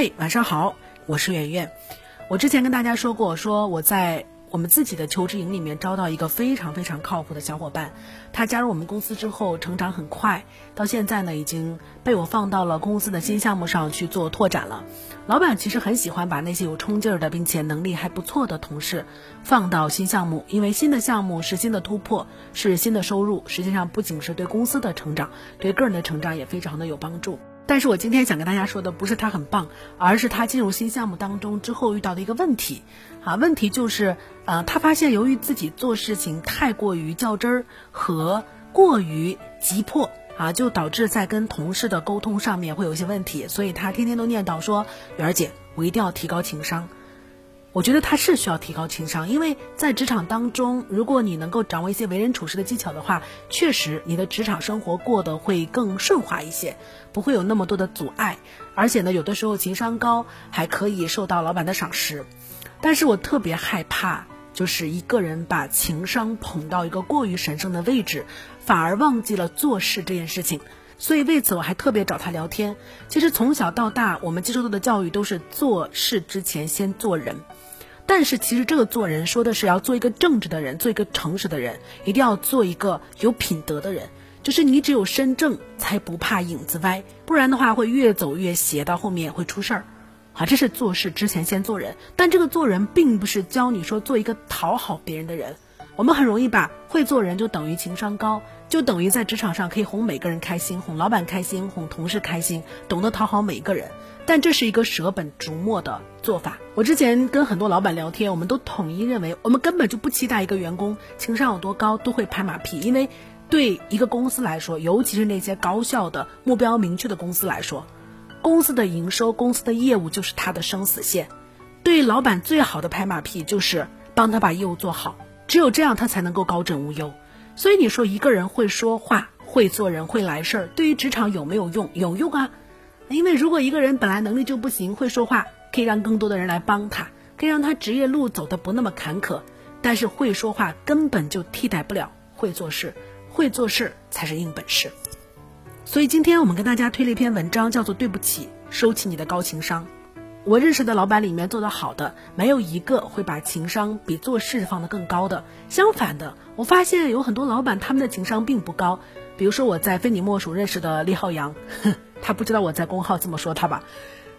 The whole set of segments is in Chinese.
嘿，晚上好，我是圆圆。我之前跟大家说过，说我在我们自己的求职营里面招到一个非常非常靠谱的小伙伴，他加入我们公司之后成长很快，到现在呢已经被我放到了公司的新项目上去做拓展了。老板其实很喜欢把那些有冲劲儿的，并且能力还不错的同事放到新项目，因为新的项目是新的突破，是新的收入，实际上不仅是对公司的成长，对个人的成长也非常的有帮助。但是我今天想跟大家说的不是他很棒，而是他进入新项目当中之后遇到的一个问题，啊，问题就是，呃，他发现由于自己做事情太过于较真儿和过于急迫，啊，就导致在跟同事的沟通上面会有一些问题，所以他天天都念叨说，媛儿姐，我一定要提高情商。我觉得他是需要提高情商，因为在职场当中，如果你能够掌握一些为人处事的技巧的话，确实你的职场生活过得会更顺滑一些，不会有那么多的阻碍。而且呢，有的时候情商高还可以受到老板的赏识。但是我特别害怕，就是一个人把情商捧到一个过于神圣的位置，反而忘记了做事这件事情。所以为此我还特别找他聊天。其实从小到大，我们接受到的教育都是做事之前先做人。但是其实这个做人说的是要做一个正直的人，做一个诚实的人，一定要做一个有品德的人。就是你只有身正，才不怕影子歪，不然的话会越走越斜，到后面会出事儿。啊，这是做事之前先做人。但这个做人并不是教你说做一个讨好别人的人。我们很容易把会做人就等于情商高，就等于在职场上可以哄每个人开心，哄老板开心，哄同事开心，懂得讨好每个人。但这是一个舍本逐末的做法。我之前跟很多老板聊天，我们都统一认为，我们根本就不期待一个员工情商有多高都会拍马屁，因为对一个公司来说，尤其是那些高效的、目标明确的公司来说，公司的营收、公司的业务就是他的生死线。对老板最好的拍马屁就是帮他把业务做好，只有这样他才能够高枕无忧。所以你说一个人会说话、会做人、会来事儿，对于职场有没有用？有用啊！因为如果一个人本来能力就不行，会说话可以让更多的人来帮他，可以让他职业路走得不那么坎坷。但是会说话根本就替代不了会做事，会做事才是硬本事。所以今天我们跟大家推了一篇文章，叫做《对不起，收起你的高情商》。我认识的老板里面做得好的，没有一个会把情商比做事放得更高的。相反的，我发现有很多老板他们的情商并不高。比如说我在非你莫属认识的厉浩洋。他不知道我在公号这么说他吧，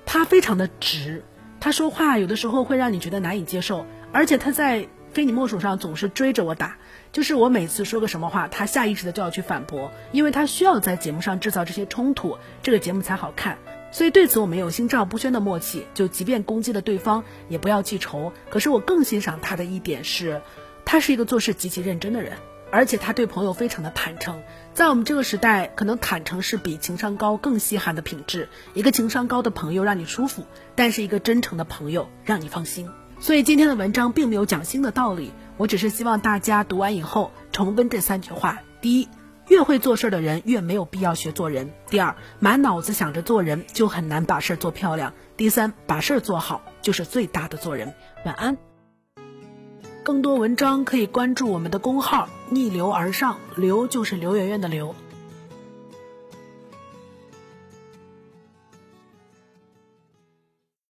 他非常的直，他说话有的时候会让你觉得难以接受，而且他在非你莫属上总是追着我打，就是我每次说个什么话，他下意识的就要去反驳，因为他需要在节目上制造这些冲突，这个节目才好看。所以对此我们有心照不宣的默契，就即便攻击了对方，也不要记仇。可是我更欣赏他的一点是，他是一个做事极其认真的人。而且他对朋友非常的坦诚，在我们这个时代，可能坦诚是比情商高更稀罕的品质。一个情商高的朋友让你舒服，但是一个真诚的朋友让你放心。所以今天的文章并没有讲新的道理，我只是希望大家读完以后重温这三句话：第一，越会做事的人越没有必要学做人；第二，满脑子想着做人就很难把事儿做漂亮；第三，把事儿做好就是最大的做人。晚安。更多文章可以关注我们的公号“逆流而上”，流就是刘媛媛的刘。